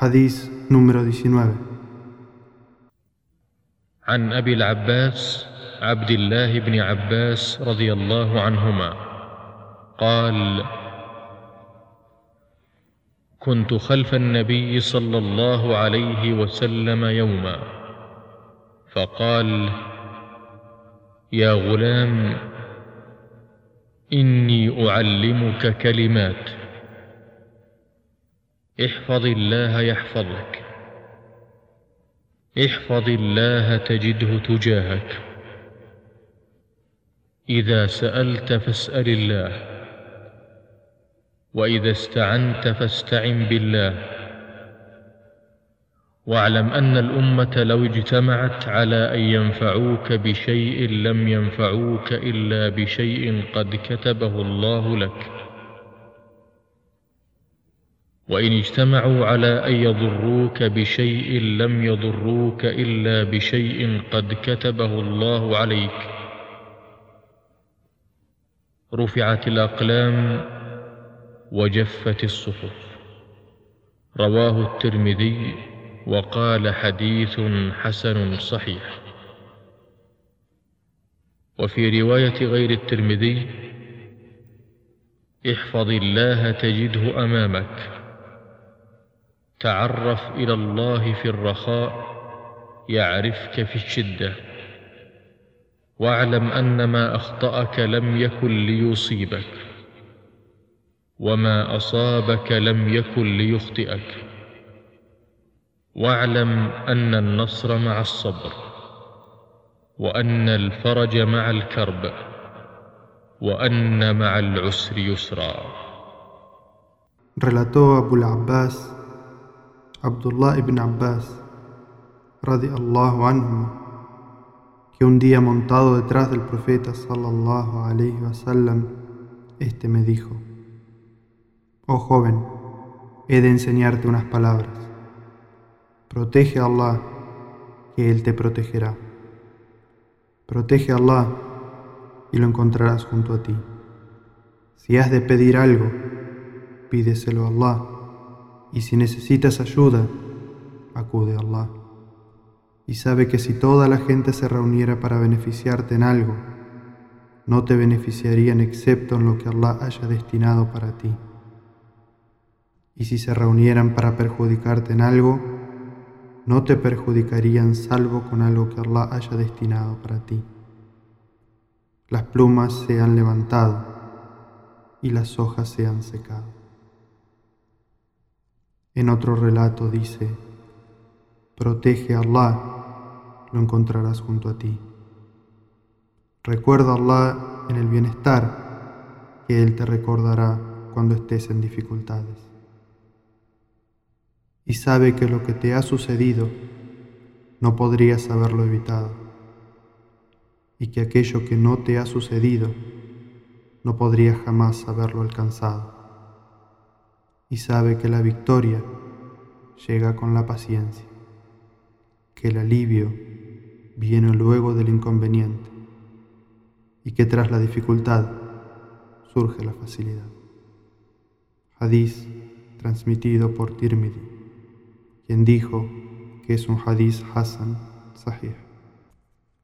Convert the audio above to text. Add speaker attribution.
Speaker 1: حديث número 19 عن أبي العباس عبد الله بن عباس رضي الله عنهما قال كنت خلف النبي صلى الله عليه وسلم يوما فقال يا غلام اني اعلمك كلمات احفظ الله يحفظك احفظ الله تجده تجاهك اذا سالت فاسال الله واذا استعنت فاستعن بالله واعلم ان الامه لو اجتمعت على ان ينفعوك بشيء لم ينفعوك الا بشيء قد كتبه الله لك وان اجتمعوا على ان يضروك بشيء لم يضروك الا بشيء قد كتبه الله عليك رفعت الاقلام وجفت الصحف رواه الترمذي وقال حديث حسن صحيح وفي روايه غير الترمذي احفظ الله تجده امامك تعرف الى الله في الرخاء يعرفك في الشده واعلم ان ما اخطاك لم يكن ليصيبك وما اصابك لم يكن ليخطئك واعلم ان النصر مع الصبر وان الفرج مع الكرب وان مع العسر يسرا
Speaker 2: relató Abul Abbas Abdullah ibn Abbas, anhu, que un día montado detrás del profeta sallallahu alayhi este me dijo: Oh joven, he de enseñarte unas palabras. Protege a Allah, que Él te protegerá. Protege a Allah y lo encontrarás junto a ti. Si has de pedir algo, pídeselo a Allah y si necesitas ayuda, acude a Allah. Y sabe que si toda la gente se reuniera para beneficiarte en algo, no te beneficiarían excepto en lo que Allah haya destinado para ti. Y si se reunieran para perjudicarte en algo, no te perjudicarían salvo con algo que Allah haya destinado para ti. Las plumas se han levantado y las hojas se han secado. En otro relato dice, protege a Allah, lo encontrarás junto a ti. Recuerda a Allah en el bienestar, que Él te recordará cuando estés en dificultades. Y sabe que lo que te ha sucedido no podrías haberlo evitado, y que aquello que no te ha sucedido no podrías jamás haberlo alcanzado y sabe que la victoria llega con la paciencia, que el alivio viene luego del inconveniente y que tras la dificultad surge la facilidad. Hadiz transmitido por Tirmidhi, quien dijo que es un hadiz Hassan Sahih.